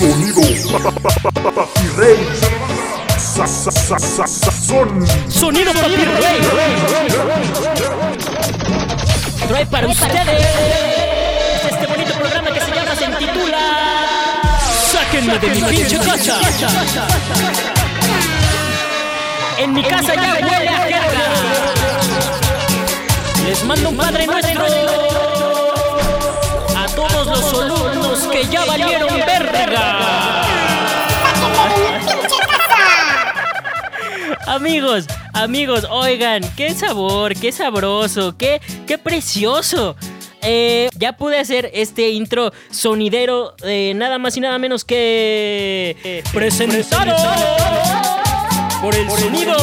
Sonido Papi Rey. Sa, sa, sa. Sonido Papi Rey. Trae para ustedes este bonito programa que se llama, se intitula Sáquenme de mi pinche casa. En mi casa ya huele a jerga. Les mando un padre nuestro que ya valieron verga. Amigos, amigos, oigan, qué sabor, qué sabroso, qué, qué precioso. Eh, ya pude hacer este intro sonidero de nada más y nada menos que eh, presentado por el sonido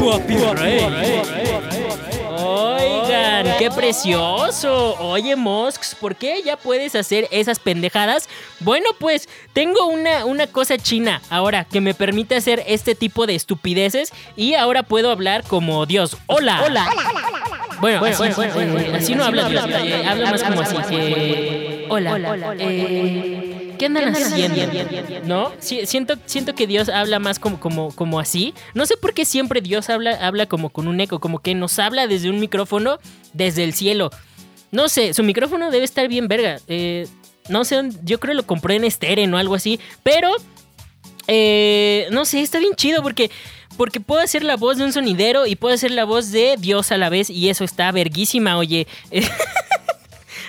Papi Rey. Oigan, qué precioso. Oye, Mosks, ¿por qué ya puedes hacer esas pendejadas? Bueno, pues tengo una, una cosa china ahora que me permite hacer este tipo de estupideces y ahora puedo hablar como Dios. Hola. Hola. Bueno, así, eh, así no habla Dios, eh, habla más como así. que, hola. ¿Qué andan haciendo? ¿No? Sí, siento, siento que Dios habla más como, como, como así. No sé por qué siempre Dios habla, habla como con un eco, como que nos habla desde un micrófono, desde el cielo. No sé, su micrófono debe estar bien verga. Eh, no sé, yo creo que lo compré en Steren o algo así. Pero, eh, no sé, está bien chido porque, porque puedo hacer la voz de un sonidero y puedo hacer la voz de Dios a la vez. Y eso está verguísima, oye.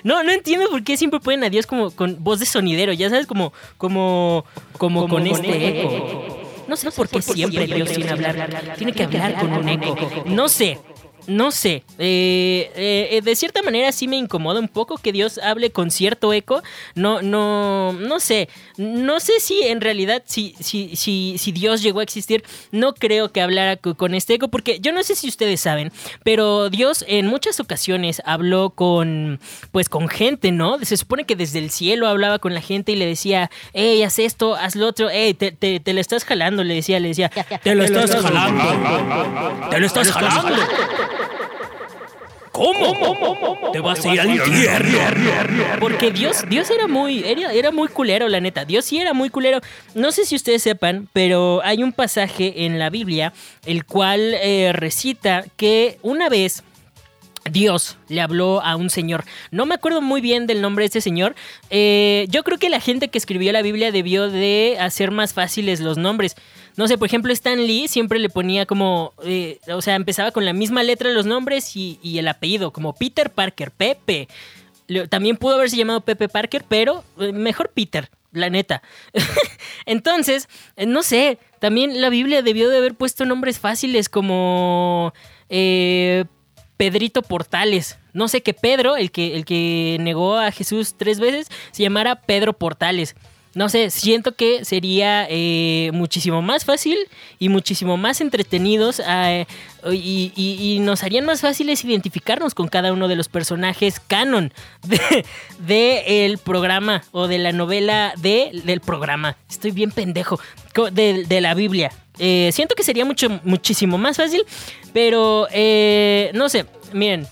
No, no entiendo por qué siempre ponen a Dios como con voz de sonidero, ya sabes, como, como, como, con, este eco. No sé por qué siempre Dios tiene hablar, tiene que hablar con un eco. No sé, no sé. Eh, eh, de cierta manera sí me incomoda un poco que Dios hable con cierto eco. No, no, no sé. No sé si en realidad, si, si, si, si Dios llegó a existir, no creo que hablara con este eco, porque yo no sé si ustedes saben, pero Dios en muchas ocasiones habló con, pues, con gente, ¿no? Se supone que desde el cielo hablaba con la gente y le decía, hey, haz esto, haz lo otro, hey, te, te, te lo estás jalando, le decía, le decía, te lo estás jalando, te lo estás jalando. ¿Cómo? Te vas a ir al infierno. Porque Dios, Dios era muy, era, era muy culero, la neta. Dios sí era muy culero. No sé si ustedes sepan, pero hay un pasaje en la Biblia el cual eh, recita que una vez Dios le habló a un señor. No me acuerdo muy bien del nombre de ese señor. Eh, yo creo que la gente que escribió la Biblia debió de hacer más fáciles los nombres. No sé, por ejemplo, Stan Lee siempre le ponía como, eh, o sea, empezaba con la misma letra los nombres y, el apellido, como Peter Parker, Pepe. También pudo haberse llamado Pepe Parker, pero eh, mejor Peter, la neta. Entonces, eh, no sé, también la Biblia debió de haber puesto nombres fáciles como eh, Pedrito Portales. No sé que Pedro, el que, el que negó a Jesús tres veces, se llamara Pedro Portales. No sé, siento que sería eh, muchísimo más fácil y muchísimo más entretenidos eh, y, y- nos harían más fáciles identificarnos con cada uno de los personajes canon de, de el programa o de la novela de, del programa. Estoy bien pendejo. De, de la Biblia. Eh, siento que sería mucho, muchísimo más fácil, pero eh, no sé, miren.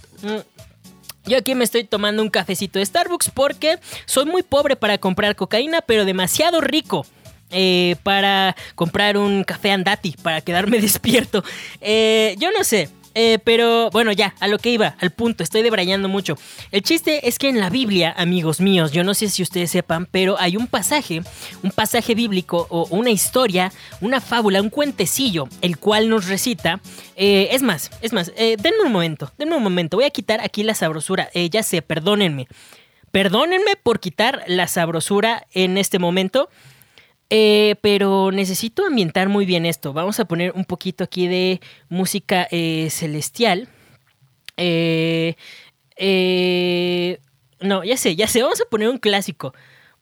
Yo aquí me estoy tomando un cafecito de Starbucks porque soy muy pobre para comprar cocaína, pero demasiado rico. eh, para comprar un café andati, para quedarme despierto. Eh, yo no sé. Eh, pero bueno, ya, a lo que iba, al punto, estoy debrayando mucho. El chiste es que en la Biblia, amigos míos, yo no sé si ustedes sepan, pero hay un pasaje, un pasaje bíblico o una historia, una fábula, un cuentecillo, el cual nos recita. eh, es más, es más, eh, denme un momento, denme un momento, voy a quitar aquí la sabrosura. Eh, ya sé, perdónenme. Perdónenme por quitar la sabrosura en este momento. Eh, pero necesito ambientar muy bien esto. Vamos a poner un poquito aquí de música eh, celestial. Eh, eh, no, ya sé, ya sé. Vamos a poner un clásico.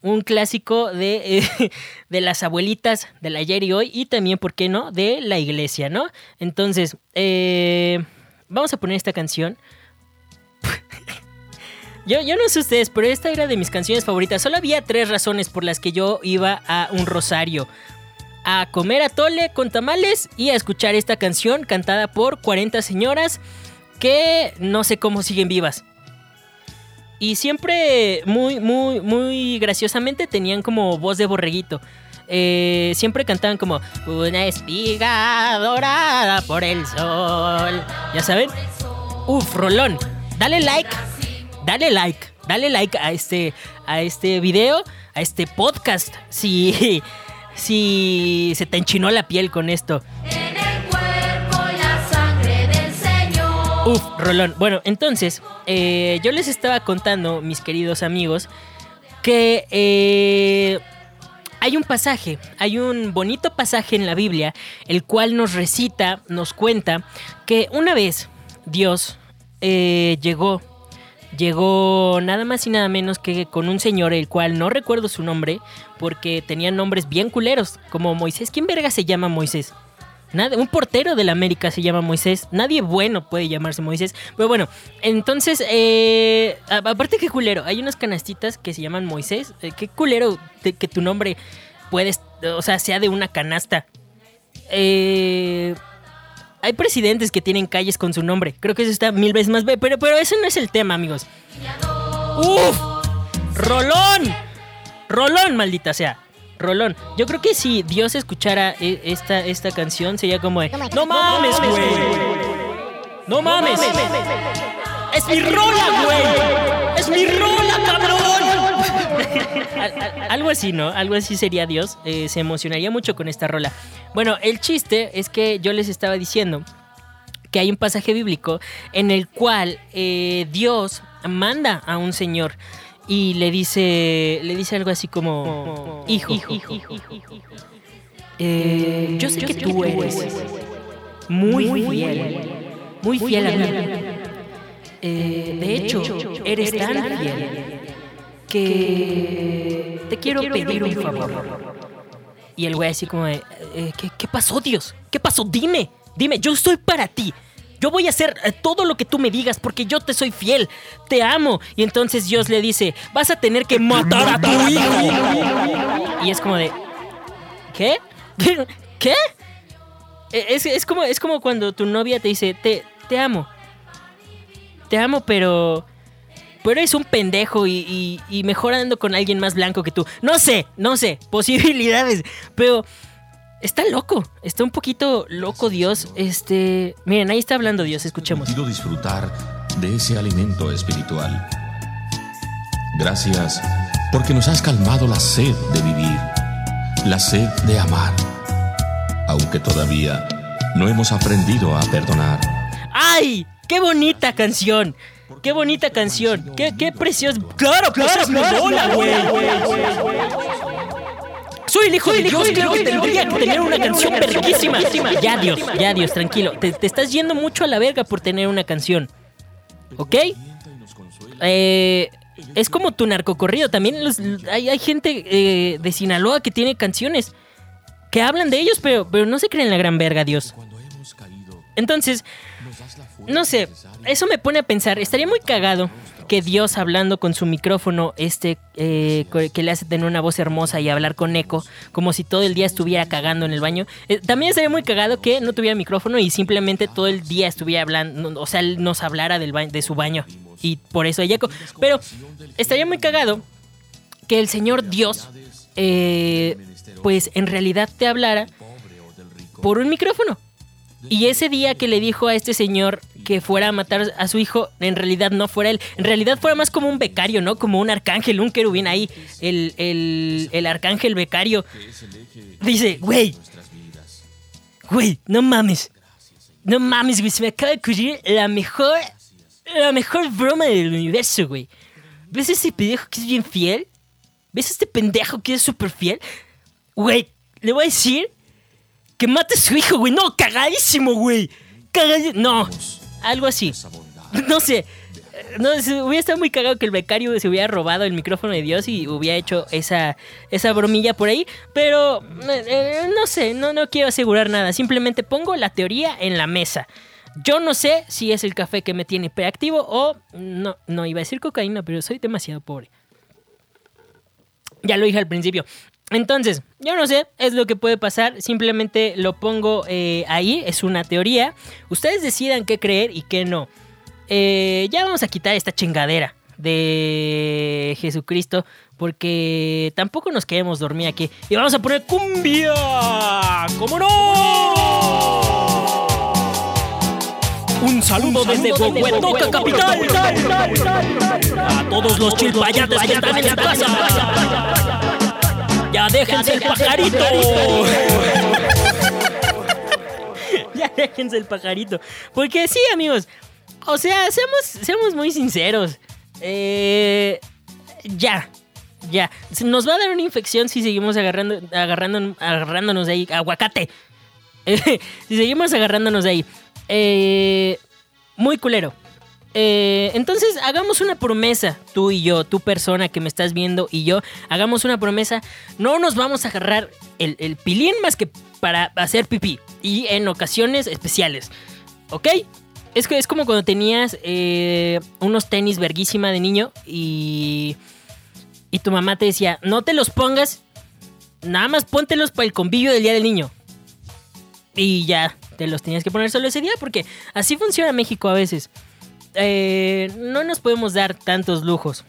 Un clásico de, eh, de las abuelitas del ayer y hoy. Y también, ¿por qué no? De la iglesia, ¿no? Entonces, vamos a poner esta canción. Yo, yo no sé ustedes, pero esta era de mis canciones favoritas. Solo había tres razones por las que yo iba a un rosario. A comer atole con tamales y a escuchar esta canción cantada por 40 señoras que no sé cómo siguen vivas. Y siempre muy, muy, muy graciosamente tenían como voz de borreguito. Eh, siempre cantaban como una espiga dorada por el sol. ¿Ya saben? Uf, rolón. Dale like. Dale like. Dale like a este, a este video, a este podcast. Si, si se te enchinó la piel con esto. En el cuerpo y la sangre del Señor. Uf, Rolón. Bueno, entonces, eh, yo les estaba contando, mis queridos amigos, que eh, hay un pasaje, hay un bonito pasaje en la Biblia, el cual nos recita, nos cuenta que una vez Dios eh, llegó, llegó nada más y nada menos que con un señor, el cual no recuerdo su nombre, porque tenían nombres bien culeros, como Moisés. ¿Quién verga se llama Moisés? Nada, un portero de la América se llama Moisés. Nadie bueno puede llamarse Moisés. Pero bueno, entonces, eh, aparte que culero, hay unas canastitas que se llaman Moisés. Eh, qué culero que tu nombre puedes, o sea, sea de una canasta. Eh, hay presidentes que tienen calles con su nombre. Creo que eso está mil veces más. Pero, pero ese no es el tema, amigos. ¡Uf! ¡Rolón! ¡Rolón, maldita sea! Rolón. Yo creo que si Dios escuchara e- esta, esta canción sería como de... ¡No mames, güey! ¡No mames! ¡Es mi rola, güey! ¡Es mi rola, cabrón! Al- al- Algo así, ¿no? Algo así sería Dios. Eh, se emocionaría mucho con esta rola. Bueno, el chiste es que yo les estaba diciendo que hay un pasaje bíblico en el cual eh, Dios manda a un señor y le dice le dice algo así como hijo, eh, yo sé que tú eres muy fiel muy fiel a mí Eh, de hecho eres tan fiel que te quiero pedir un favor y el güey así como de, eh, ¿qué, qué pasó, Dios? ¿Qué pasó? Dime, dime, yo estoy para ti. Yo voy a hacer eh, todo lo que tú me digas porque yo te soy fiel, te amo. Y entonces Dios le dice, vas a tener que matar a tu hijo. Y es como de, ¿qué? ¿Qué? Eh, Es, es como, es como cuando tu novia te dice, te, te amo. Te amo, pero... Pero eres un pendejo y, y, y mejor ando con alguien más blanco que tú. No sé, no sé, posibilidades. Pero está loco, está un poquito loco Dios. Este, miren, ahí está hablando Dios, escuchemos. Quiero disfrutar de ese alimento espiritual. Gracias porque nos has calmado la sed de vivir, la sed de amar, aunque todavía no hemos aprendido a perdonar. ¡Ay! ¡Qué bonita canción! ¡Qué bonita canción! ¡Qué, qué precioso! ¡Claro, claro, güey! Soy el hijo de Dios, creo que tendría que tener una canción verguísima. Ya, Dios, ya, Dios, tranquilo. Te, te estás yendo mucho a la verga por tener una canción. ¿Ok? Eh, es como tu narcocorrido. También los- hay, hay gente eh, de Sinaloa que tiene canciones que hablan de ellos, pero, pero no se creen la gran verga, Dios. Entonces, no sé, eso me pone a pensar, estaría muy cagado que Dios hablando con su micrófono, este, eh, que le hace tener una voz hermosa y hablar con eco, como si todo el día estuviera cagando en el baño. Eh, también estaría muy cagado que no tuviera micrófono y simplemente todo el día estuviera hablando, o sea, nos hablara del de su baño. Y por eso hay eco. Pero estaría muy cagado que el Señor Dios, eh, pues en realidad te hablara por un micrófono. Y ese día que le dijo a este señor que fuera a matar a su hijo, en realidad no fuera él. En realidad fuera más como un becario, ¿no? Como un arcángel, un querubín ahí. El, el, el arcángel becario. Dice, güey. Güey, no mames. No mames, güey. Se me acaba de ocurrir la mejor. La mejor broma del universo, güey. ¿Ves a ese pendejo que es bien fiel? ¿Ves a este pendejo que es súper fiel? Güey, le voy a decir que mate a su hijo, güey. No, cagadísimo, güey. Cagadísimo. No, algo así. No sé. No, hubiera estado muy cagado que el becario se hubiera robado el micrófono de Dios y hubiera hecho esa, esa bromilla por ahí. Pero eh, eh, no sé, no, no quiero asegurar nada. Simplemente pongo la teoría en la mesa. Yo no sé si es el café que me tiene hiperactivo o no, no iba a decir cocaína, pero soy demasiado pobre. Ya lo dije al principio. Entonces, yo no sé, es lo que puede pasar. Simplemente lo pongo eh, ahí, es una teoría. Ustedes decidan qué creer y qué no. Eh, ya vamos a quitar esta chingadera. de Jesucristo porque tampoco nos queremos dormir aquí. Y vamos a poner cumbia. ¿Cómo no? Un saludo desde Huehuetoca, capital. A todos los chilpayates que están en la casa. Ya déjense el pajarito. ya déjense el pajarito. Porque sí, amigos. O sea, seamos, seamos muy sinceros. Eh, ya. Ya. Nos va a dar una infección si seguimos agarrando, agarrando, agarrándonos de ahí. Aguacate. si seguimos agarrándonos de ahí. Eh, muy culero. Eh, entonces, hagamos una promesa, tú y yo, tu persona que me estás viendo y yo, hagamos una promesa. No nos vamos a agarrar el, pilín más que para hacer pipí y en ocasiones especiales. ¿Ok? Es, que es como cuando tenías eh, unos tenis verguísima de niño y, y tu mamá te decía, no te los pongas, nada más póntelos para el convivio del Día del Niño. Y ya, te los tenías que poner solo ese día porque así funciona México a veces. Eh, no nos podemos dar tantos lujos.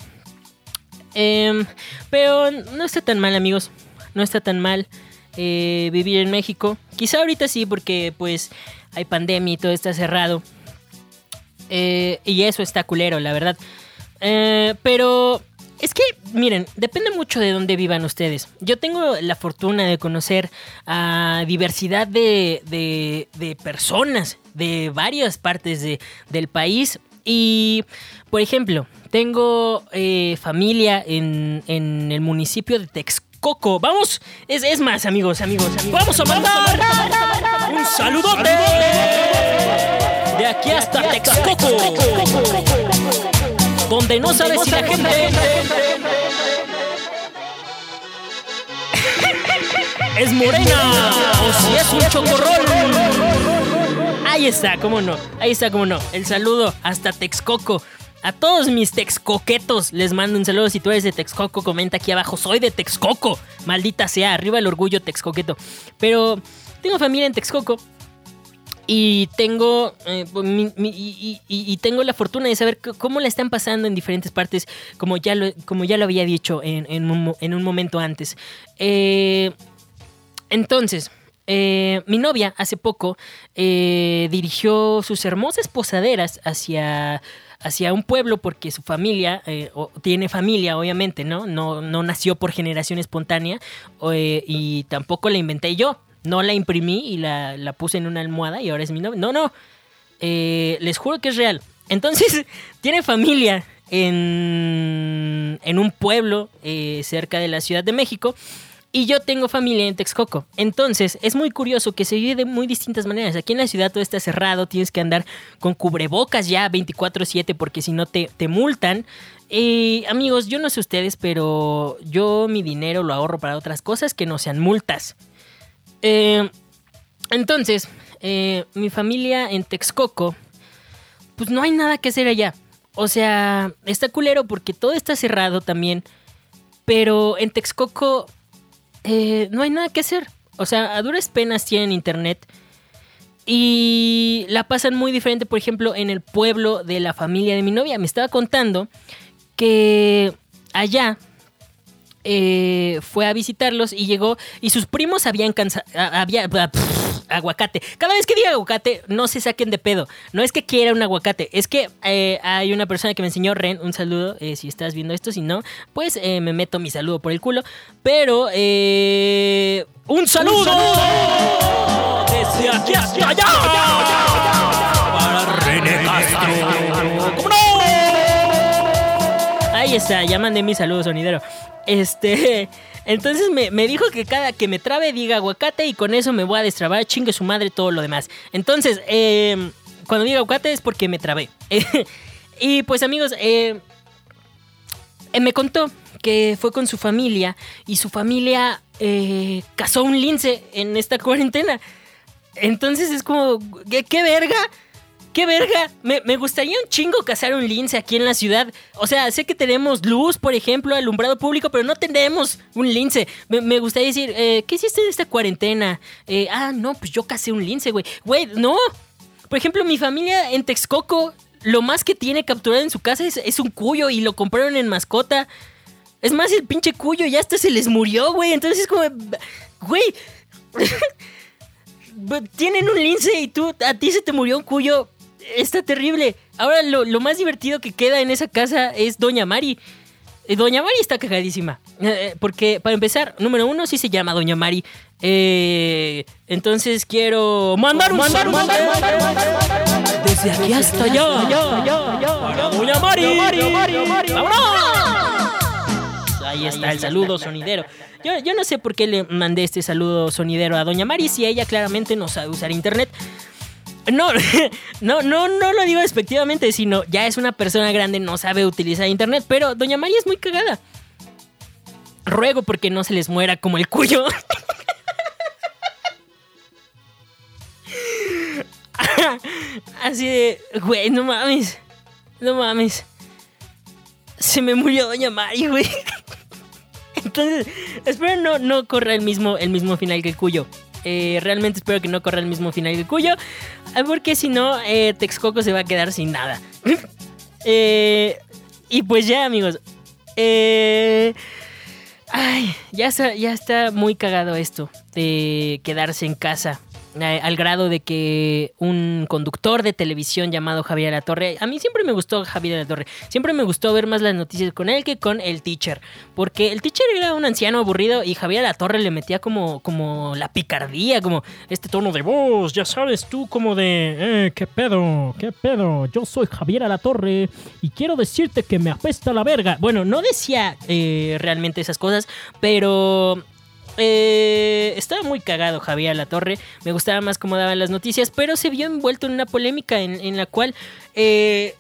Em, pero no está tan mal, amigos. No está tan mal eh, vivir en México. Quizá ahorita sí, porque pues hay pandemia y todo está cerrado. Eh, y eso está culero, la verdad. Pero es que, miren, depende mucho de dónde vivan ustedes. Yo tengo la fortuna de conocer a diversidad de, de, de personas de varias partes de, del país. Y, por ejemplo, tengo eh, familia en, en el municipio de Texcoco. Vamos, es, es más, amigos, amigos, amigos. Vamos a mandar un saludote de aquí hasta Texcoco, donde no sabes si la gente es morena o si es un chocorrol. Ahí está, cómo no, ahí está, cómo no. El saludo hasta Texcoco. A todos mis texcoquetos les mando un saludo. Si tú eres de Texcoco, comenta aquí abajo. Soy de Texcoco. Maldita sea, arriba el orgullo texcoqueto. Pero tengo familia en Texcoco. Y tengo, eh, mi- y, tengo la fortuna de saber cómo la están pasando en diferentes partes, como ya lo, como ya lo había dicho en, un, en un momento antes. Eh, entonces, eh, mi novia hace poco eh, dirigió sus hermosas posaderas hacia, hacia un pueblo porque su familia, eh, tiene familia obviamente, ¿no? No, no nació por generación espontánea eh, y tampoco la inventé yo. No la imprimí y la, la puse en una almohada y ahora es mi novia. No, no. Les juro que es real. Entonces, tiene familia en, en un pueblo cerca de la Ciudad de México. Y yo tengo familia en Texcoco. Entonces, es muy curioso que se vive de muy distintas maneras. Aquí en la ciudad todo está cerrado, tienes que andar con cubrebocas ya 24/7 porque si no te, te multan. Y amigos, yo no sé ustedes, pero yo mi dinero lo ahorro para otras cosas que no sean multas. Eh, entonces, eh, mi familia en Texcoco, pues no hay nada que hacer allá. O sea, está culero porque todo está cerrado también. Pero en Texcoco eh, no hay nada que hacer. O sea, a duras penas tienen internet. Y la pasan muy diferente, por ejemplo, en el pueblo de la familia de mi novia. Me estaba contando que allá eh, fue a visitarlos y llegó y sus primos habían cansado... Había, ah, aguacate. Cada vez que diga aguacate, no se saquen de pedo. No es que quiera un aguacate, es que eh, hay una persona que me enseñó, Ren, un saludo, eh, si estás viendo esto, si no, pues eh, me meto mi saludo por el culo. Pero, eh, ¡un saludo! Desde aquí hasta allá. Ahí está, ya mandé mi saludo, sonidero. Este, entonces me, me dijo que cada que me trabe diga aguacate y con eso me voy a destrabar, chingue su madre todo lo demás. Entonces, eh, cuando diga aguacate es porque me trabé. y pues amigos, eh, eh, me contó que fue con su familia y su familia eh, cazó un lince en esta cuarentena. Entonces es como, ¿qué, qué verga? ¡Qué verga! Me, me gustaría un chingo cazar un lince aquí en la ciudad. O sea, sé que tenemos luz, por ejemplo, alumbrado público, pero no tenemos un lince. Me, me gustaría decir, eh, ¿qué hiciste en esta cuarentena? Eh, ah, no, pues yo cacé un lince, güey. Güey, no. Por ejemplo, mi familia en Texcoco lo más que tiene capturado en su casa es, es un cuyo y lo compraron en mascota. Es más, el pinche cuyo ya hasta se les murió, güey. Entonces es como, güey, tienen un lince y tú, a ti se te murió un cuyo. Está terrible. Ahora lo, lo más divertido que queda en esa casa es Doña Mari. Eh, Doña Mari está cagadísima. Eh, porque, para empezar, número uno sí se llama Doña Mari. Eh, entonces quiero mandar un mandar- desde aquí hasta allá. Para Doña Mari. ¡Vámonos! Ahí está el saludo sonidero. Yo, yo no sé por qué le mandé este saludo sonidero a Doña Mari si ella claramente no sabe usar internet. No, no, no, no lo digo despectivamente, sino ya es una persona grande, no sabe utilizar internet, pero Doña Mari es muy cagada. Ruego porque no se les muera como el cuyo. Así de, güey, no mames. No mames. Se me murió Doña Mari, güey. Entonces, espero no, no corra el mismo, el mismo final que el Cuyo. Eh, realmente espero que no corra el mismo final que Cuyo. eh, Porque si no, eh, Texcoco se va a quedar sin nada. Eh, y pues ya, amigos. Eh, ay, ya ya está muy cagado esto de quedarse en casa. Eh, al grado de que un conductor de televisión llamado Javier La Torre, a mí siempre me gustó Javier La Torre, siempre me gustó ver más las noticias con él que con el teacher, porque el teacher era un anciano aburrido y Javier La Torre le metía como, como la picardía, como este tono de voz, ya sabes tú, como de, eh, qué pedo, qué pedo, yo soy Javier La Torre y quiero decirte que me apesta la verga. Bueno, no decía eh, realmente esas cosas, pero eh, estaba muy cagado Javier La Torre. Me gustaba más cómo daban las noticias, pero se vio envuelto en una polémica en, la cual. eh,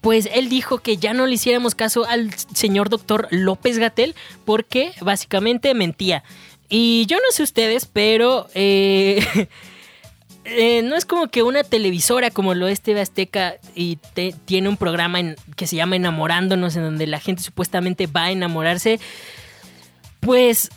pues él dijo que ya no le hiciéramos caso al señor doctor López Gatel porque básicamente mentía. Y yo no sé ustedes, pero eh, eh, no es como que una televisora como lo es TV Azteca y te- tiene un programa que se llama Enamorándonos, en donde la gente supuestamente va a enamorarse pues,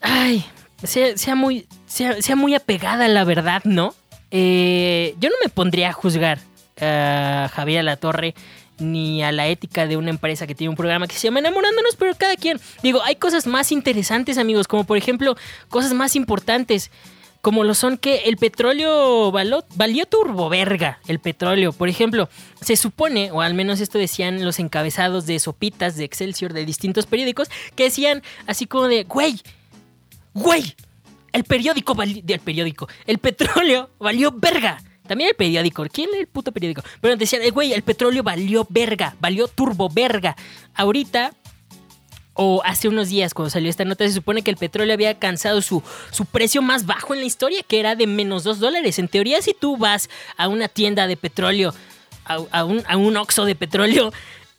ay, sea, sea muy, sea, sea muy apegada a la verdad, ¿no? Eh, yo no me pondría a juzgar a Javier La Torre ni a la ética de una empresa que tiene un programa que se llama Enamorándonos, pero cada quien, digo, hay cosas más interesantes, amigos, como por ejemplo, cosas más importantes. Como lo son que el petróleo valió turboverga, el petróleo. Por ejemplo, se supone, o al menos esto decían los encabezados de sopitas de Excelsior de distintos periódicos, que decían así como de, güey, güey, el periódico valió, el periódico, el petróleo valió verga. También el periódico, ¿quién lee el puto periódico? Pero decían, güey, el petróleo valió verga, valió turbo verga. Ahorita o hace unos días cuando salió esta nota, se supone que el petróleo había alcanzado su, su precio más bajo en la historia, que era de menos 2 dólares. En teoría, si tú vas a una tienda de petróleo, a, un, a un oxo de petróleo,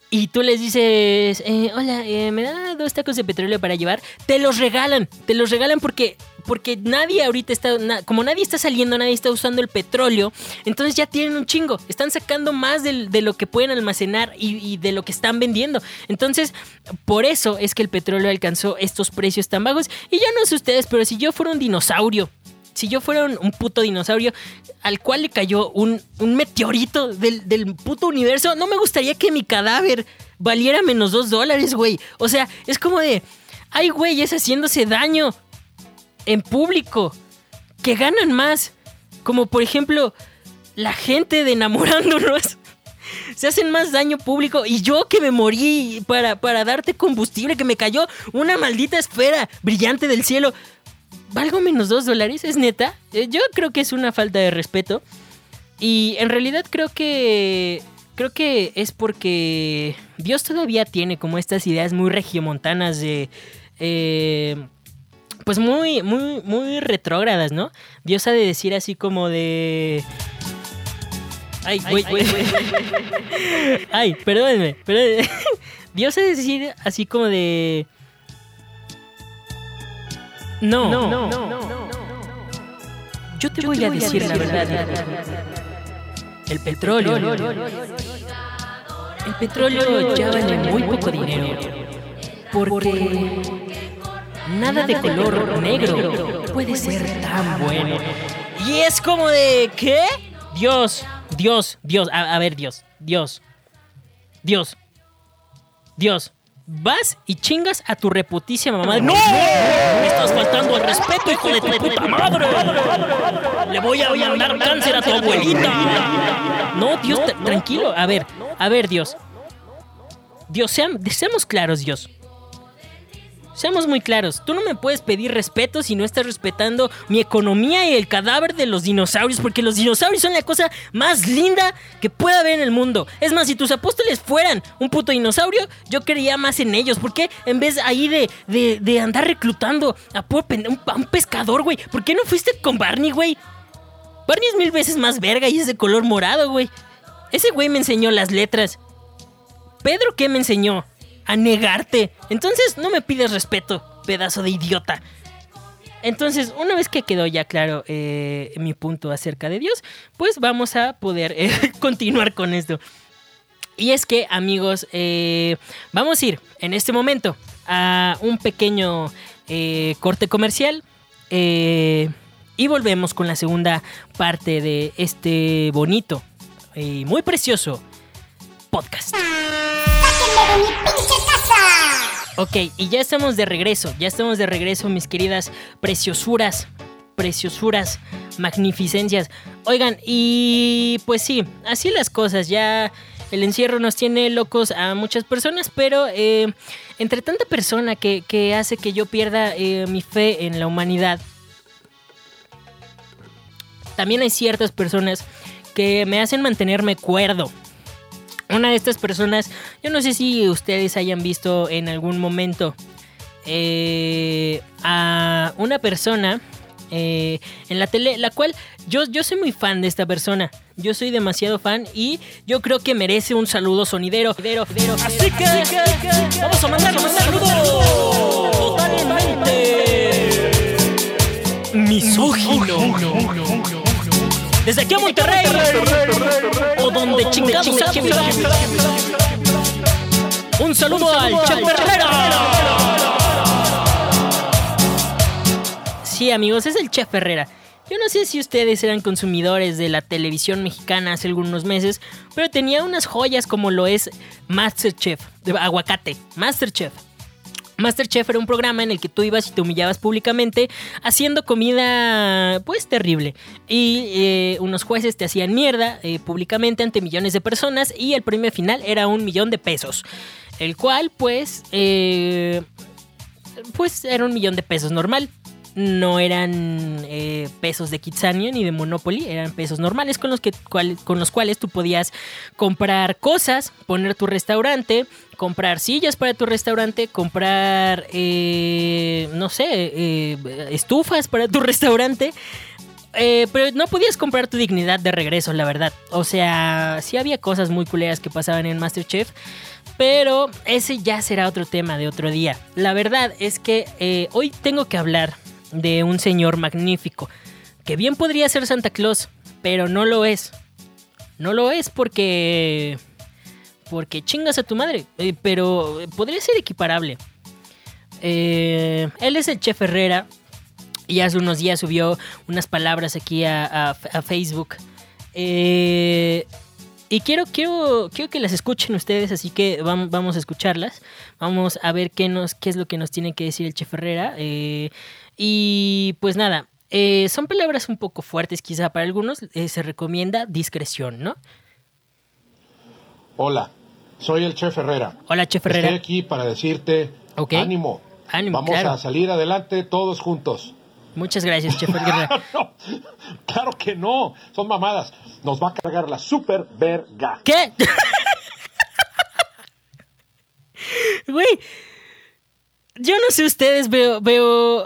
y tú les dices, eh, hola, eh, me da dos tacos de petróleo para llevar, te los regalan, te los regalan porque, porque nadie ahorita está, como nadie está saliendo, nadie está usando el petróleo, entonces ya tienen un chingo, están sacando más de, lo que pueden almacenar y, de lo que están vendiendo. Entonces, por eso es que el petróleo alcanzó estos precios tan bajos. Y yo no sé ustedes, pero si yo fuera un dinosaurio, si yo fuera un, un puto dinosaurio al cual le cayó un, un meteorito del, del puto universo, no me gustaría que mi cadáver valiera menos dos dólares, güey. O sea, es como de, hay güeyes haciéndose daño en público que ganan más. Como por ejemplo, la gente de enamorándonos. Se hacen más daño público y yo que me morí para, para darte combustible, que me cayó una maldita esfera brillante del cielo. ¿Valgo menos dos dólares? ¿Es neta? Eh, Yo creo que es una falta de respeto. Y en realidad creo que. Creo que es porque Dios todavía tiene como estas ideas muy regiomontanas de. eh, pues muy, muy, muy retrógradas, ¿no? Dios ha de decir así como de. Ay, güey, güey. Ay, perdónenme, perdónenme. Dios ha de decir así como de. No, no, no. Yo te voy a decir la verdad. El petróleo. El petróleo ya vale muy poco dinero. Porque nada de color negro puede ser tan bueno. Y es como de, ¿qué? Dios, Dios, Dios, a, a ver, Dios, Dios, Dios, Dios. Vas y chingas a tu reputísima mamá. ¡No! Me estás faltando al respeto, hijo de tu puta madre. Le voy a mandar cáncer a tu abuelita. No, Dios, tra- tranquilo. A ver, a ver, Dios. Dios, seam- seamos claros, Dios. Seamos muy claros, tú no me puedes pedir respeto si no estás respetando mi economía y el cadáver de los dinosaurios, porque los dinosaurios son la cosa más linda que pueda haber en el mundo. Es más, si tus apóstoles fueran un puto dinosaurio, yo creería más en ellos. ¿Por qué en vez ahí de, de, de andar reclutando a, un, a un pescador, güey? ¿Por qué no fuiste con Barney, güey? Barney es mil veces más verga y es de color morado, güey. Ese güey me enseñó las letras. Pedro, ¿qué me enseñó? A negarte. Entonces no me pides respeto, pedazo de idiota. Entonces, una vez que quedó ya claro eh, mi punto acerca de Dios, pues vamos a poder eh, continuar con esto. Y es que, amigos, eh, vamos a ir en este momento a un pequeño corte comercial. y volvemos con la segunda parte de este bonito y muy precioso podcast. Ok, y ya estamos de regreso, ya estamos de regreso, mis queridas preciosuras, preciosuras, magnificencias. Oigan, y pues sí, así las cosas, ya el encierro nos tiene locos a muchas personas, pero eh, entre tanta persona que, que hace que yo pierda eh, mi fe en la humanidad, también hay ciertas personas que me hacen mantenerme cuerdo. Una de estas personas, yo no sé si ustedes hayan visto en algún momento eh, a una persona eh, en la tele, la cual yo, yo soy muy fan de esta persona. Yo soy demasiado fan y yo creo que merece un saludo sonidero. Así que, vamos a mandarle un saludo totalmente misógino. Desde aquí a Monterrey, o donde chingados. Un saludo al Chef Herrera. Sí, amigos, es el Chef Herrera. Yo no sé si ustedes eran consumidores de la televisión mexicana hace algunos meses, pero tenía unas joyas como lo es Masterchef, de aguacate, Masterchef. Masterchef era un programa en el que tú ibas y te humillabas públicamente haciendo comida pues terrible. Y eh, unos jueces te hacían mierda eh, públicamente ante millones de personas y el premio final era un millón de pesos. El cual pues... eh, pues era un millón de pesos normal. No eran eh, pesos de Kitsania ni de Monopoly, eran pesos normales con los, que, con los cuales tú podías comprar cosas, poner tu restaurante, comprar sillas para tu restaurante, comprar, eh, no sé, eh, estufas para tu restaurante. Pero no podías comprar tu dignidad de regreso, la verdad. O sea, sí había cosas muy culeras que pasaban en Masterchef. Pero ese ya será otro tema de otro día. La verdad es que hoy tengo que hablar de un señor magnífico. Que bien podría ser Santa Claus, pero no lo es. No lo es porque... Porque chingas a tu madre. eh, pero podría ser equiparable. Eh, él es el Chef Herrera. Y hace unos días subió unas palabras aquí a, a- Facebook. Eh, y quiero, quiero, quiero que las escuchen ustedes, así que vam- vamos a escucharlas. Vamos a ver qué, nos, qué es lo que nos tiene que decir el Chef Herrera. Eh, y pues nada, eh, son palabras un poco fuertes quizá para algunos. eh, se recomienda discreción, ¿no? Hola, soy el Chef Herrera. Hola, Chef Herrera. Estoy aquí para decirte Ok. ánimo. Ánimo, Vamos claro. a salir adelante todos juntos. Muchas gracias, Chef Herrera. no, claro que no. Son mamadas. Nos va a cargar la super verga. ¿Qué? Güey. Yo no sé ustedes, veo, veo.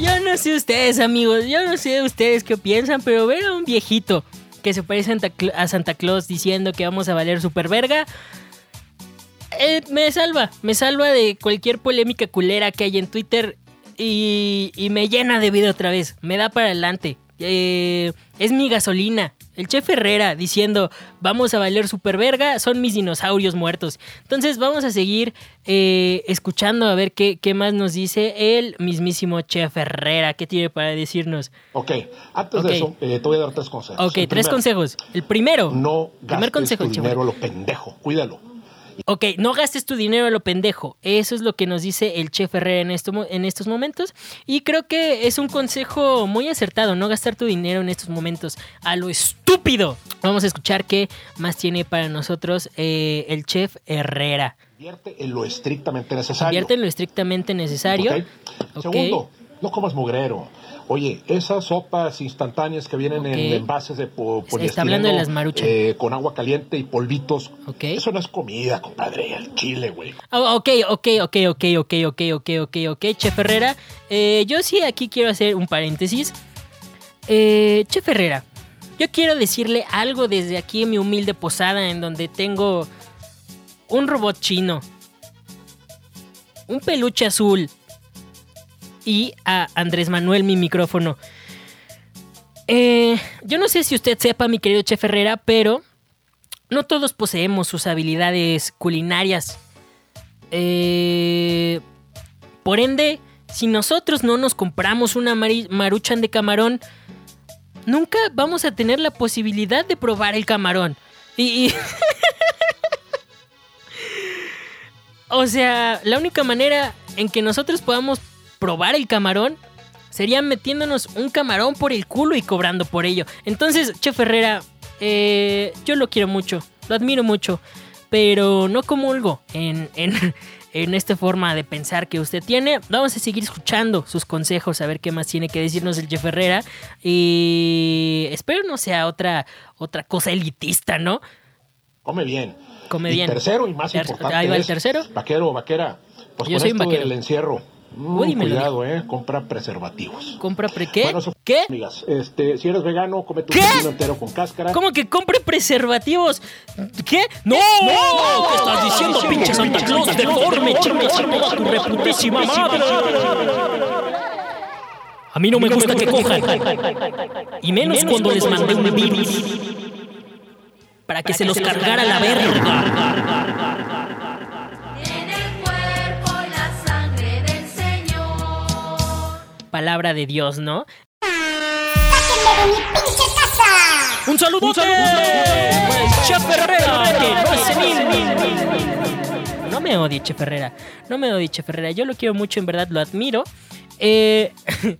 Yo no sé ustedes, amigos. Yo no sé ustedes qué piensan, pero ver a un viejito que se parece a Santa, Claus diciendo que vamos a valer super verga. eh, me salva, me salva de cualquier polémica culera que hay en Twitter y, y me llena de vida otra vez. Me da para adelante. Eh, es mi gasolina. El chef Herrera diciendo, vamos a valer super verga, son mis dinosaurios muertos. Entonces vamos a seguir eh, escuchando a ver qué, qué más nos dice el mismísimo chef Herrera. ¿Qué tiene para decirnos? Ok, antes de eso, eh, te voy a dar tres consejos. Ok, El tres consejos. El primero. No primer gastes consejo, tu chef dinero lo pendejo, cuídalo. Ok, no gastes tu dinero a lo pendejo. Eso es lo que nos dice el chef Herrera en, esto, mo- en estos momentos. Y creo que es un consejo muy acertado, no gastar tu dinero en estos momentos a lo estúpido. Vamos a escuchar qué más tiene para nosotros eh, el chef Herrera. Invierte en lo estrictamente necesario. Invierte en lo estrictamente necesario. Segundo, no comas mugrero. Oye, esas sopas instantáneas que vienen en envases de po- Está poliestireno, hablando de las Maruchan. eh, con agua caliente y polvitos. Eso no es comida, compadre. El chile, güey. Ah, ok, ok, ok, ok, ok, ok, ok, ok, ok, Chef Herrera. Eh, yo sí aquí quiero hacer un paréntesis. Eh, Chef Herrera, yo quiero decirle algo desde aquí en mi humilde posada en donde tengo un robot chino, un peluche azul y a Andrés Manuel mi micrófono. Eh, yo no sé si usted sepa, mi querido Chef Herrera, pero no todos poseemos sus habilidades culinarias. Eh, por ende, si nosotros no nos compramos una maruchan de camarón, nunca vamos a tener la posibilidad de probar el camarón. Y- o sea, la única manera en que nosotros podamos probar el camarón sería metiéndonos un camarón por el culo y cobrando por ello. Entonces, Chef Herrera, eh, yo lo quiero mucho, lo admiro mucho, pero no comulgo en, en, en esta forma de pensar que usted tiene. Vamos a seguir escuchando sus consejos, a ver qué más tiene que decirnos el Chef Herrera. Y espero no sea otra, otra cosa elitista, ¿no? Come bien. Come Y bien. tercero y más Ter- importante ahí va el es, tercero. Vaquero, vaquera. Pues Yo con soy esto vaquero. del encierro. Mm, Uy, cuidado, eh. Compra preservativos. ¿Compra pre qué? Bueno, ¿Qué? Amigas, este, si eres vegano, come tu pepino entero con cáscara. ¿Cómo que compre preservativos? ¿Qué? ¡No! ¿Qué estás diciendo, pinche Santa Claus deforme? ¡Chingas tu reputísima madre! A mí no me gusta que cojan. Y menos cuando les mandé un virus. Para que se los cargara la verga. Palabra de Dios, ¿no? ¡Un saludo! ¡Un saludo! Chef Herrera, que no me odie, Chef Herrera. No me odie, Chef Herrera. Yo lo quiero mucho, en verdad, lo admiro. Eh,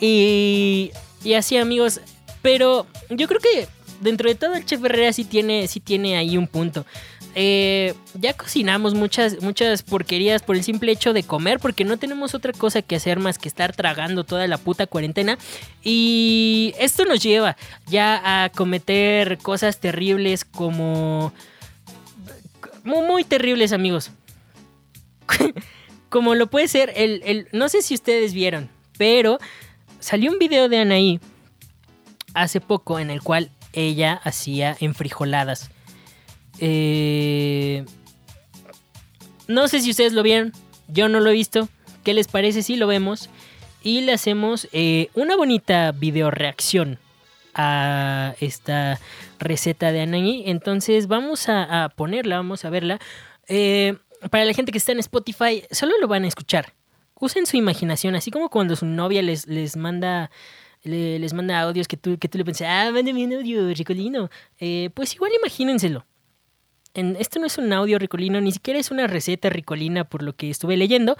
y, y así, amigos. Pero yo creo que dentro de todo el Chef Herrera sí tiene, sí tiene ahí un punto. Eh, ya cocinamos muchas, muchas porquerías por el simple hecho de comer, porque no tenemos otra cosa que hacer más que estar tragando toda la puta cuarentena. Y esto nos lleva ya a cometer cosas terribles como... Muy, terribles, amigos. como lo puede ser el, el... No sé si ustedes vieron, pero salió un video de Anaí hace poco en el cual ella hacía enfrijoladas. Eh, no sé si ustedes lo vieron, yo no lo he visto. ¿Qué les parece si lo vemos? Y le hacemos eh, una bonita video reacción a esta receta de Anaí. Entonces vamos a, ponerla, vamos a verla. Eh, para la gente que está en Spotify, solo lo van a escuchar. Usen su imaginación, así como cuando su novia les, les manda le- les manda audios que tú, que tú le piensas, ah, mándame un audio ricolino. Eh, pues igual imagínenselo. En, esto no es un audio ricolino, ni siquiera es una receta ricolina por lo que estuve leyendo.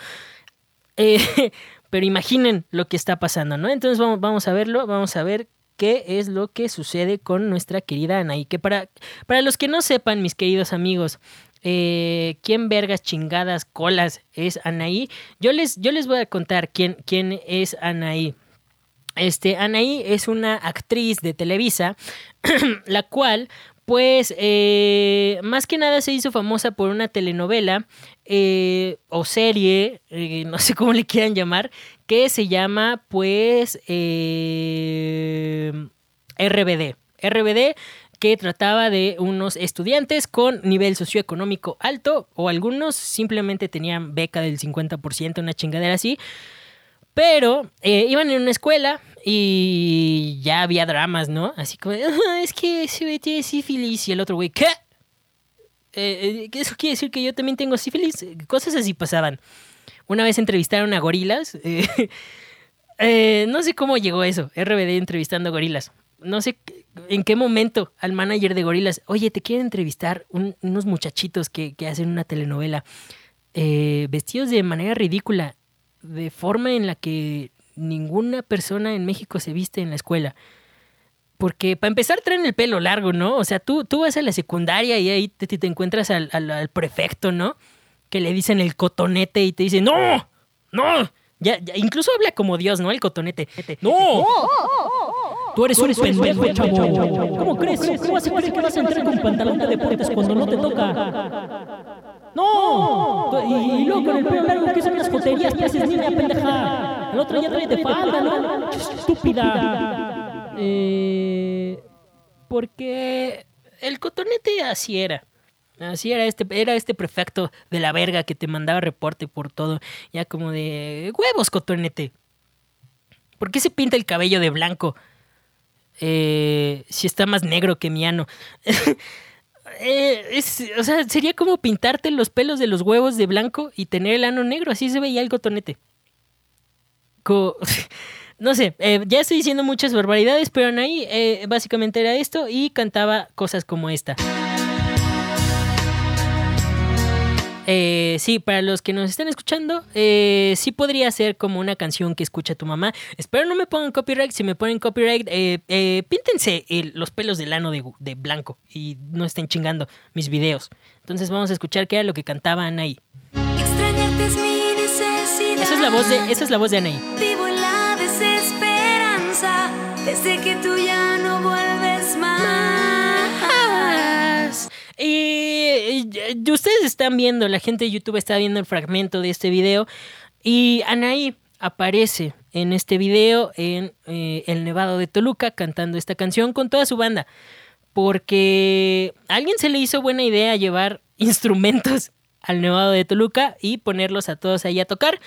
Eh, pero imaginen lo que está pasando, ¿no? Entonces vamos, vamos a verlo, vamos a ver qué es lo que sucede con nuestra querida Anaí. Que para, para los que no sepan, mis queridos amigos, eh, quién vergas chingadas colas es Anaí, yo les, yo les voy a contar quién, quién es Anaí. Este, Anaí es una actriz de Televisa, la cual, pues, eh, más que nada se hizo famosa por una telenovela eh, o serie, eh, no sé cómo le quieran llamar, que se llama, pues, eh, RBD. RBD que trataba de unos estudiantes con nivel socioeconómico alto o algunos simplemente tenían beca del 50%, una chingadera así. Pero eh, iban en una escuela y ya había dramas, ¿no? Así como, "Ah, es que ese güey tiene sífilis y el otro güey, ¿qué? Eh, eh, ¿Eso quiere decir que yo también tengo sífilis? Eh, Cosas así pasaban. Una vez entrevistaron a gorilas. no sé cómo llegó eso, RBD entrevistando gorilas. No sé en qué momento al manager de gorilas, oye, te quieren entrevistar un- unos muchachitos que, que hacen una telenovela vestidos de manera ridícula, de forma en la que ninguna persona en México se viste en la escuela. Porque para empezar traen el pelo largo, ¿no? O sea, tú, tú vas a la secundaria y ahí te, te encuentras al, al- al prefecto, ¿no? Que le dicen el cotonete y te dicen, no, no. Ya, ya, incluso habla como Dios, ¿no? El cotonete. No. Tú eres un pendejo, chavo. ¿Cómo crees? ¿Cómo vas a creer que vas a entrar con pantalón de deportes cuando no te toca? No. Y, y luego con el pelo largo, ¿qué son las joterías que haces, niña pendeja? El otro ya trae de falda, ¿no? Estúpida. Eh, porque el cotonete así era. Así era este, era este prefecto de la verga que te mandaba reporte por todo. Ya como de huevos, cotonete. ¿Por qué se pinta el cabello de blanco? Eh, si está más negro que mi ano. Eh, es- o sea, sería como pintarte los pelos de los huevos de blanco y tener el ano negro. Así se veía el cotonete. Co- no sé, eh, ya estoy diciendo muchas barbaridades, pero Anaí eh, básicamente era esto y cantaba cosas como esta. Eh, sí, para los que nos están escuchando, eh, sí podría ser como una canción que escucha tu mamá. Espero no me pongan copyright. Si me ponen copyright, eh, eh, píntense el- los pelos del ano de, de blanco y no estén chingando mis videos. Entonces vamos a escuchar qué era lo que cantaba Anaí. Extrañarte es mi necesidad. Esa es la voz de, esa es la voz de Anaí. Vivo en la desesperanza desde que tú ya no vuelves más. Y ustedes están viendo, la gente de YouTube está viendo el fragmento de este video. Y Anaí aparece en este video en eh, el Nevado de Toluca cantando esta canción con toda su banda. Porque a alguien se le hizo buena idea llevar instrumentos al Nevado de Toluca y ponerlos a todos ahí a tocar.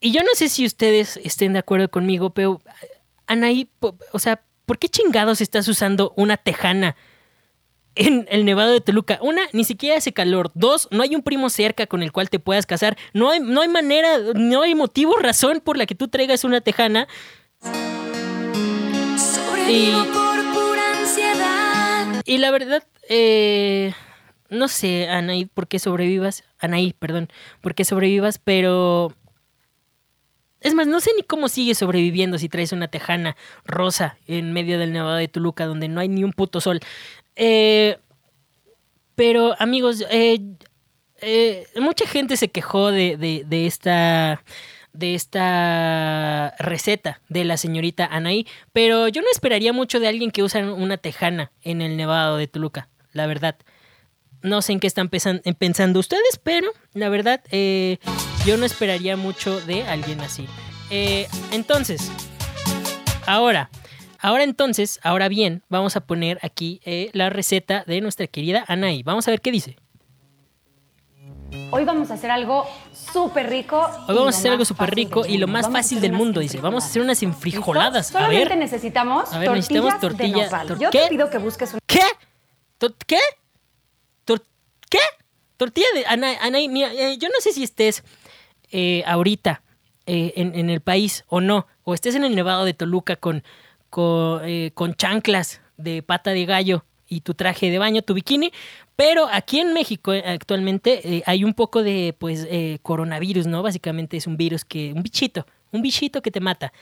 Y yo no sé si ustedes estén de acuerdo conmigo, pero Anaí, po- o sea, ¿por qué chingados estás usando una tejana en el Nevado de Toluca? Una, ni siquiera hace calor. Dos, no hay un primo cerca con el cual te puedas casar. No hay, no hay manera, no hay motivo, razón por la que tú traigas una tejana. Sobrevivo Y- por pura ansiedad. Y la verdad, eh, no sé, Anaí, por qué sobrevivas. Anaí, perdón, por qué sobrevivas, pero... Es más, no sé ni cómo sigues sobreviviendo si traes una tejana rosa en medio del Nevado de Toluca donde no hay ni un puto sol. Eh, pero, amigos, eh, eh, mucha gente se quejó de, de- esta de esta receta de la señorita Anaí, pero yo no esperaría mucho de alguien que usa una tejana en el Nevado de Toluca, la verdad. No sé en qué están en pensando ustedes, pero la verdad eh, yo no esperaría mucho de alguien así. Eh, entonces, ahora, ahora entonces, ahora bien, vamos a poner aquí eh, la receta de nuestra querida Anaí. Vamos a ver qué dice. Hoy vamos a hacer algo súper rico. Hoy vamos a hacer algo súper rico y lo más fácil del mundo, dice. Vamos a hacer unas enfrijoladas. A Solamente ver. necesitamos A ver, tortillas necesitamos tortilla- de nopal. tor- Yo ¿qué? te pido que busques un... ¿Qué? Tor- ¿Qué? Tor- ¿Qué? Tortilla de Ana, Anaí, mira, eh, yo no sé si estés eh, ahorita eh, en, en el país o no, o estés en el Nevado de Toluca con, con, eh, con chanclas de pata de gallo y tu traje de baño, tu bikini, pero aquí en México eh, actualmente eh, hay un poco de pues coronavirus, ¿no? Básicamente es un virus que, un bichito, un bichito que te mata.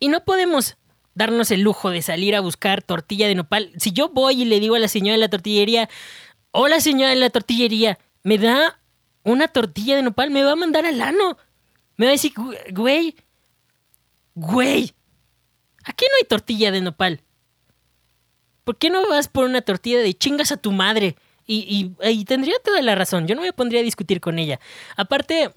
Y no podemos darnos el lujo de salir a buscar tortilla de nopal. Si yo voy y le digo a la señora de la tortillería, hola señora de la tortillería, ¿me da una tortilla de nopal? Me va a mandar al ano. Me va a decir, "Gu- güey, güey, aquí no hay tortilla de nopal. ¿Por qué no vas por una tortilla de chingas a tu madre? Y, y- y tendría toda la razón. Yo no me pondría a discutir con ella. Aparte,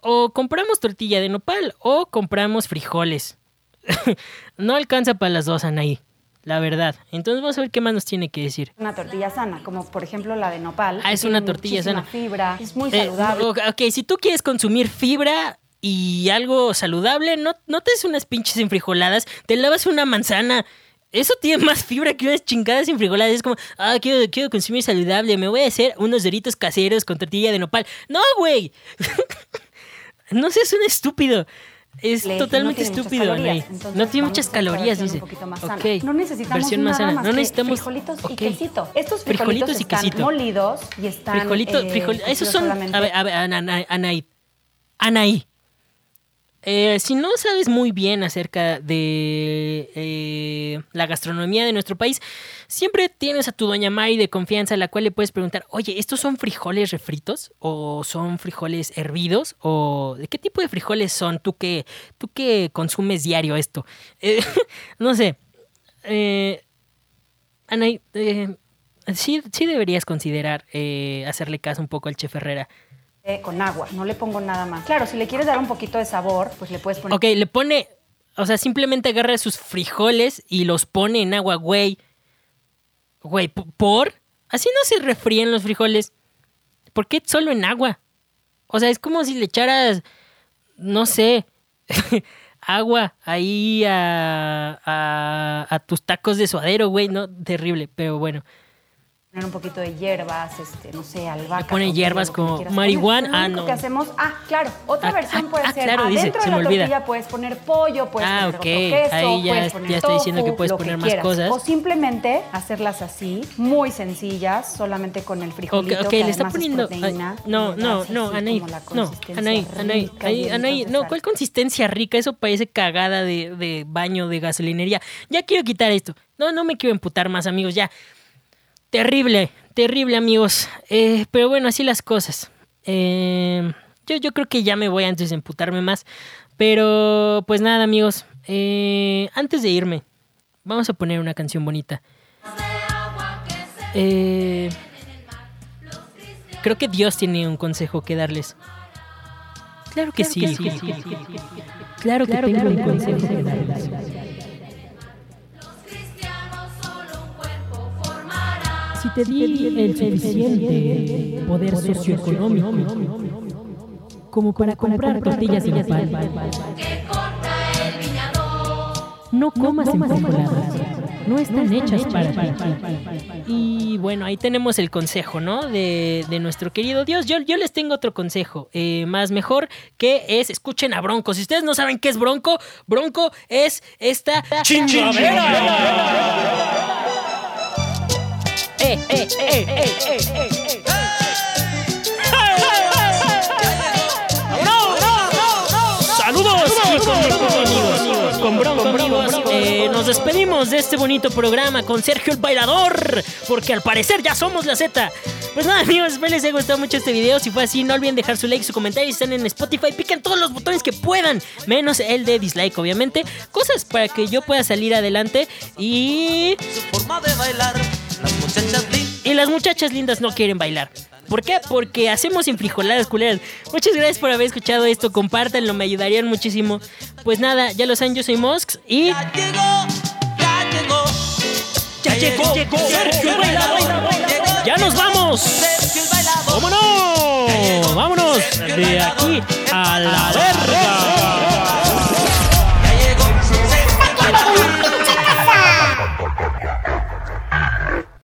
o compramos tortilla de nopal o compramos frijoles. no alcanza para las dos, Anaí. la verdad. Entonces vamos a ver qué más nos tiene que decir. Una tortilla sana, como por ejemplo la de nopal. Ah, es una tortilla sana. fibra, es muy Eh, saludable. ok, si tú quieres consumir fibra y algo saludable, no, no te des unas pinches enfrijoladas, te lavas una manzana. Eso tiene más fibra que unas chingadas enfrijoladas. Es como, ah, quiero, quiero consumir saludable, me voy a hacer unos doritos caseros con tortilla de nopal. No, güey. no seas un estúpido. Es Le- totalmente no estúpido, entonces No tiene muchas calorías, dice. un poquito más sana. Ok. No necesitamos Versión más sana. más No necesitamos frijolitos y quesito. Estos frijolitos, Frijolitos y están quesito. molidos y están Frijolitos, eh, frijol- Esos son. A ver, a ver, Ana- Ana- Anaí. Anaí. Eh, si no sabes muy bien acerca de eh, la gastronomía de nuestro país, siempre tienes a tu doña Mari de confianza a la cual le puedes preguntar, oye, ¿estos son frijoles refritos? ¿O son frijoles hervidos? ¿O de qué tipo de frijoles son? ¿Tú que, tú que consumes diario esto? Eh, no sé. Eh, Anaí, eh, sí, sí deberías considerar hacerle caso un poco al chef Herrera. Con agua, no le pongo nada más. Claro, si le quieres dar un poquito de sabor, pues le puedes poner Ok, le pone. O sea, simplemente agarra sus frijoles y los pone en agua, güey. Güey, ¿por? Así no se refríen los frijoles. ¿Por qué solo en agua? O sea, es como si le echaras. No sé. agua ahí a, a, a tus tacos de suadero, güey. No, terrible, pero bueno. Poner un poquito de hierbas, este, no sé, albahaca. Le pone hierbas como marihuana. Ah, no. que hacemos, ah, claro, otra Ah, versión ah, puede ah, ser claro, dice, adentro se de me la olvida. tortilla puedes poner pollo, puedes Ah, poner ok, otro queso, ahí ya puedes es- poner ya está diciendo que puedes poner más quieras. cosas. O simplemente hacerlas así, muy sencillas, solamente con el frijolito ok, que le está es poniendo. proteína, ay, no, no, no, Anaí. No, Anaí, Anaí. Anaí, entonces no. ¿cuál consistencia rica? Eso parece cagada de, de baño de gasolinería. Ya quiero quitar esto. No, no me quiero emputar más, amigos, ya. Terrible, terrible, amigos. Eh, pero bueno, así las cosas. Eh, yo, yo creo que ya me voy antes de emputarme más. Pero, pues nada, amigos. Eh, antes de irme, vamos a poner una canción bonita. Eh, creo que Dios tiene un consejo que darles. Claro que sí. Claro que tengo un consejo que darles. Si te di el suficiente poder socioeconómico como para comprar tortillas de nopal, no comas enfrijoladas. No están hechas para ti. Y bueno, ahí tenemos el consejo, ¿no? De, de nuestro querido Dios. Yo, yo les tengo otro consejo, eh, más mejor, que es, escuchen a Bronco. Si ustedes no saben qué es Bronco, Bronco es esta chingadera. Eh, eh, eh, eh, eh, eh, eh. Saludos, amigos. Con Bronco, amigos. Eh, nos despedimos de este bonito programa con Sergio el Bailador, porque al parecer ya somos la Z. Pues nada, amigos, espero les haya gustado mucho este video. Si fue así, no olviden dejar su like, su comentario. Si están en Spotify, piquen todos los botones que puedan, menos el de dislike, obviamente. Cosas para que yo pueda salir adelante y. forma de bailar, las muchachas lindas. Y las muchachas lindas no quieren bailar. ¿Por qué? Porque hacemos enfrijoladas culeras. Muchas gracias por haber escuchado esto. Compártanlo, me ayudarían muchísimo. Pues nada, ya lo saben, yo soy Mosks y. Ya llegó, ya llegó. ¡Ya llegó! ¡Sergio el Bailador! ¡Ya nos vamos! Sergio el bailador. ¡Vámonos! ¡Vámonos! De aquí a la ver.